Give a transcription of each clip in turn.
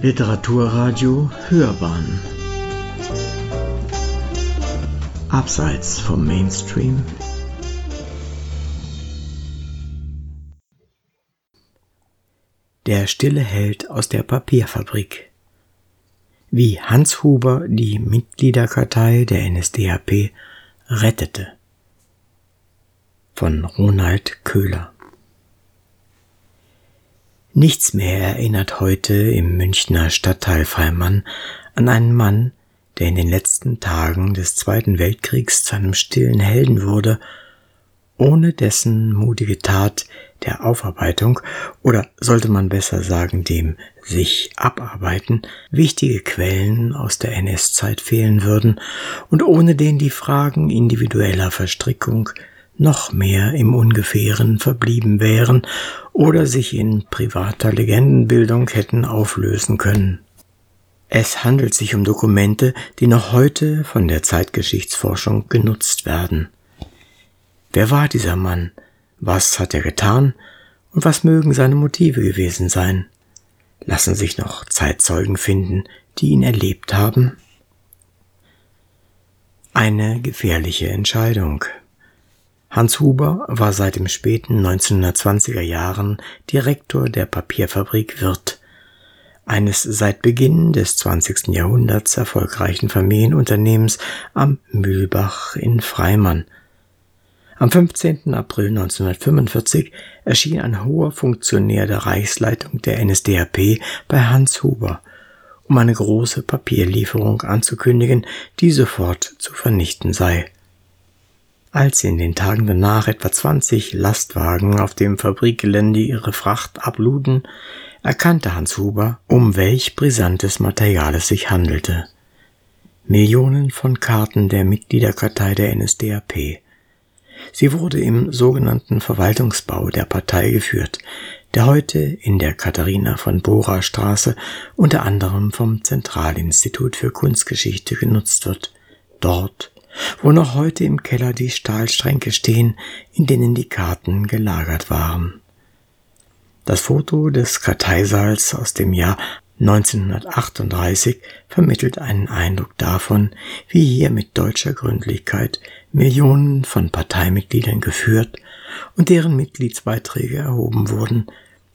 Literaturradio Hörbahn. Abseits vom Mainstream. Der stille Held aus der Papierfabrik. Wie Hans Huber die Mitgliederkartei der NSDAP rettete. Von Ronald Köhler Nichts mehr erinnert heute im Münchner Stadtteil Freimann an einen Mann, der in den letzten Tagen des Zweiten Weltkriegs zu einem stillen Helden wurde, ohne dessen mutige Tat der Aufarbeitung oder sollte man besser sagen dem sich abarbeiten wichtige Quellen aus der NS-Zeit fehlen würden und ohne den die Fragen individueller Verstrickung noch mehr im Ungefähren verblieben wären oder sich in privater Legendenbildung hätten auflösen können. Es handelt sich um Dokumente, die noch heute von der Zeitgeschichtsforschung genutzt werden. Wer war dieser Mann? Was hat er getan? Und was mögen seine Motive gewesen sein? Lassen sich noch Zeitzeugen finden, die ihn erlebt haben? Eine gefährliche Entscheidung. Hans Huber war seit den späten 1920er Jahren Direktor der Papierfabrik Wirth, eines seit Beginn des 20. Jahrhunderts erfolgreichen Familienunternehmens am Mühlbach in Freimann. Am 15. April 1945 erschien ein hoher Funktionär der Reichsleitung der NSDAP bei Hans Huber, um eine große Papierlieferung anzukündigen, die sofort zu vernichten sei. Als in den Tagen danach etwa 20 Lastwagen auf dem Fabrikgelände ihre Fracht abluden, erkannte Hans Huber, um welch brisantes Material es sich handelte. Millionen von Karten der Mitgliederkartei der NSDAP. Sie wurde im sogenannten Verwaltungsbau der Partei geführt, der heute in der Katharina von Bora Straße unter anderem vom Zentralinstitut für Kunstgeschichte genutzt wird. Dort wo noch heute im Keller die Stahlstränke stehen, in denen die Karten gelagert waren. Das Foto des Karteisaals aus dem Jahr 1938 vermittelt einen Eindruck davon, wie hier mit deutscher Gründlichkeit Millionen von Parteimitgliedern geführt und deren Mitgliedsbeiträge erhoben wurden,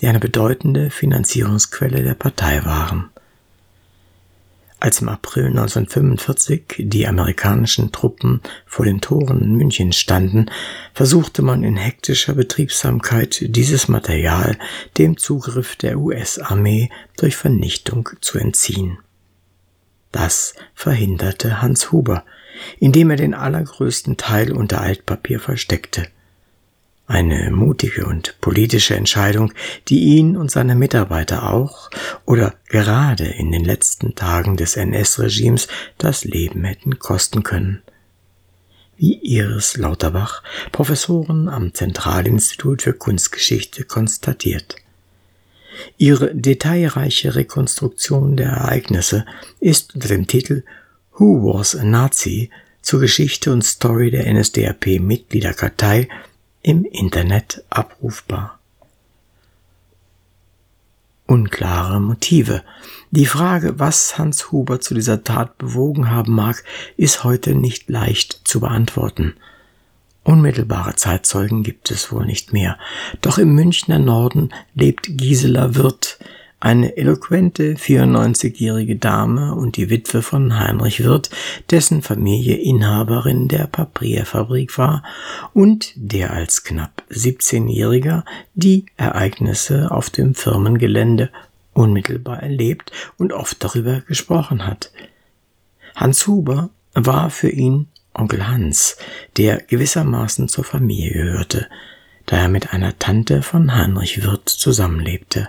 die eine bedeutende Finanzierungsquelle der Partei waren. Als im April 1945 die amerikanischen Truppen vor den Toren Münchens standen, versuchte man in hektischer Betriebsamkeit dieses Material dem Zugriff der US-Armee durch Vernichtung zu entziehen. Das verhinderte Hans Huber, indem er den allergrößten Teil unter Altpapier versteckte – eine mutige und politische Entscheidung, die ihn und seine Mitarbeiter auch oder gerade in den letzten Tagen des NS-Regimes das Leben hätten kosten können. Wie Iris Lauterbach, Professorin am Zentralinstitut für Kunstgeschichte, konstatiert. Ihre detailreiche Rekonstruktion der Ereignisse ist unter dem Titel Who Was a Nazi zur Geschichte und Story der NSDAP-Mitgliederkartei im Internet abrufbar. Unklare Motive. Die Frage, was Hans Huber zu dieser Tat bewogen haben mag, ist heute nicht leicht zu beantworten. Unmittelbare Zeitzeugen gibt es wohl nicht mehr. Doch im Münchner Norden lebt Gisela Wirth, eine eloquente 94-jährige Dame und die Witwe von Heinrich Wirth, dessen Familie Inhaberin der Papierfabrik war und der als knapp 17-jähriger die Ereignisse auf dem Firmengelände unmittelbar erlebt und oft darüber gesprochen hat. Hans Huber war für ihn Onkel Hans, der gewissermaßen zur Familie gehörte, da er mit einer Tante von Heinrich Wirth zusammenlebte.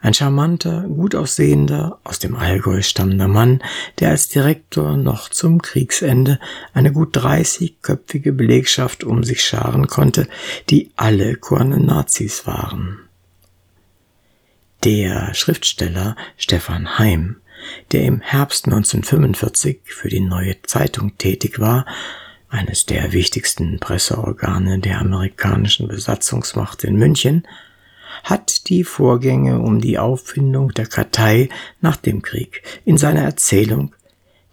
Ein charmanter, gut aussehender, aus dem Allgäu stammender Mann, der als Direktor noch zum Kriegsende eine gut 30-köpfige Belegschaft um sich scharen konnte, die alle Korne Nazis waren. Der Schriftsteller Stefan Heim, der im Herbst 1945 für die Neue Zeitung tätig war, eines der wichtigsten Presseorgane der amerikanischen Besatzungsmacht in München, hat die Vorgänge um die Auffindung der Kartei nach dem Krieg in seiner Erzählung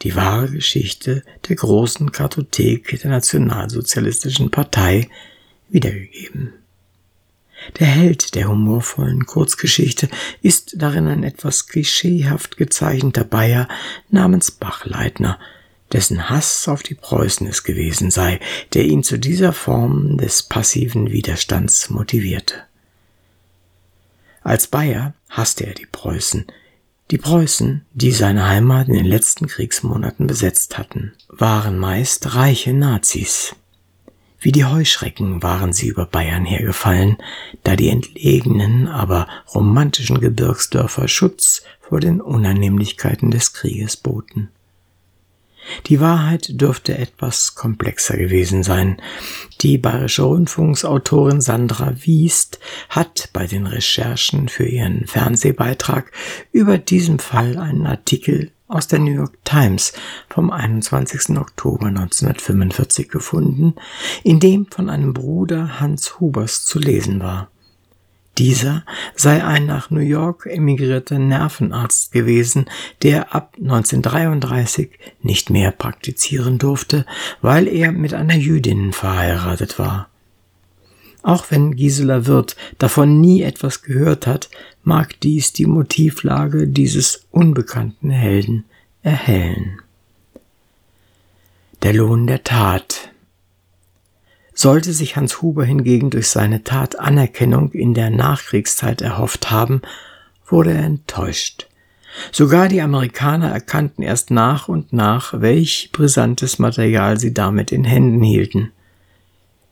die wahre Geschichte der großen Kartothek der Nationalsozialistischen Partei wiedergegeben. Der Held der humorvollen Kurzgeschichte ist darin ein etwas klischeehaft gezeichneter Bayer namens Bachleitner, dessen Hass auf die Preußen es gewesen sei, der ihn zu dieser Form des passiven Widerstands motivierte. Als Bayer hasste er die Preußen, die Preußen, die seine Heimat in den letzten Kriegsmonaten besetzt hatten, waren meist reiche Nazis. Wie die Heuschrecken waren sie über Bayern hergefallen, da die entlegenen, aber romantischen Gebirgsdörfer Schutz vor den Unannehmlichkeiten des Krieges boten. Die Wahrheit dürfte etwas komplexer gewesen sein. Die bayerische Rundfunksautorin Sandra Wiest hat bei den Recherchen für ihren Fernsehbeitrag über diesen Fall einen Artikel aus der New York Times vom 21. Oktober 1945 gefunden, in dem von einem Bruder Hans Hubers zu lesen war. Dieser sei ein nach New York emigrierter Nervenarzt gewesen, der ab 1933 nicht mehr praktizieren durfte, weil er mit einer Jüdin verheiratet war. Auch wenn Gisela Wirth davon nie etwas gehört hat, mag dies die Motivlage dieses unbekannten Helden erhellen. Der Lohn der Tat sollte sich Hans Huber hingegen durch seine Tat Anerkennung in der Nachkriegszeit erhofft haben, wurde er enttäuscht. Sogar die Amerikaner erkannten erst nach und nach, welch brisantes Material sie damit in Händen hielten.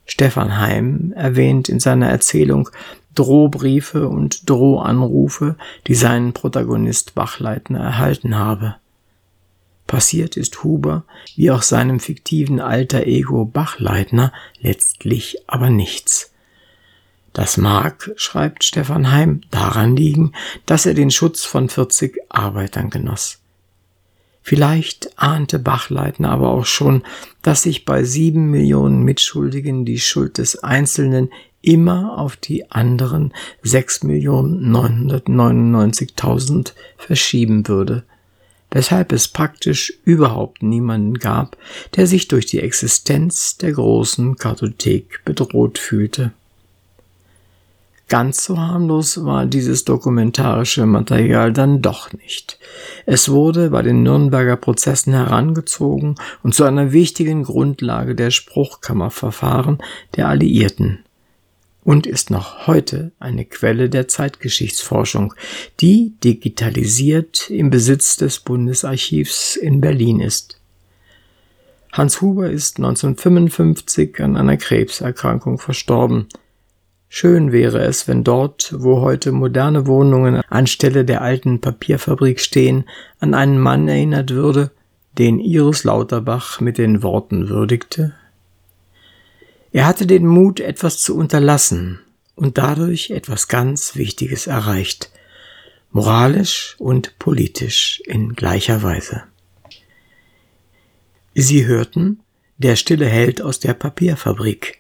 Stefan Heim erwähnt in seiner Erzählung Drohbriefe und Drohanrufe, die sein Protagonist Bachleitner erhalten habe. Passiert ist Huber, wie auch seinem fiktiven alter Ego Bachleitner, letztlich aber nichts. Das mag, schreibt Stefan Heim, daran liegen, dass er den Schutz von 40 Arbeitern genoss. Vielleicht ahnte Bachleitner aber auch schon, dass sich bei sieben Millionen Mitschuldigen die Schuld des Einzelnen immer auf die anderen sechs Millionen neunhundertneunundneunzigtausend verschieben würde weshalb es praktisch überhaupt niemanden gab, der sich durch die Existenz der großen Kartothek bedroht fühlte. Ganz so harmlos war dieses dokumentarische Material dann doch nicht. Es wurde bei den Nürnberger Prozessen herangezogen und zu einer wichtigen Grundlage der Spruchkammerverfahren der Alliierten und ist noch heute eine Quelle der Zeitgeschichtsforschung, die digitalisiert im Besitz des Bundesarchivs in Berlin ist. Hans Huber ist 1955 an einer Krebserkrankung verstorben. Schön wäre es, wenn dort, wo heute moderne Wohnungen anstelle der alten Papierfabrik stehen, an einen Mann erinnert würde, den Iris Lauterbach mit den Worten würdigte, er hatte den Mut, etwas zu unterlassen und dadurch etwas ganz Wichtiges erreicht, moralisch und politisch in gleicher Weise. Sie hörten Der stille Held aus der Papierfabrik,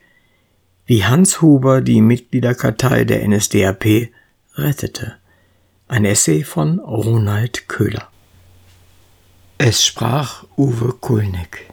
wie Hans Huber die Mitgliederkartei der NSDAP rettete. Ein Essay von Ronald Köhler. Es sprach Uwe Kulnig.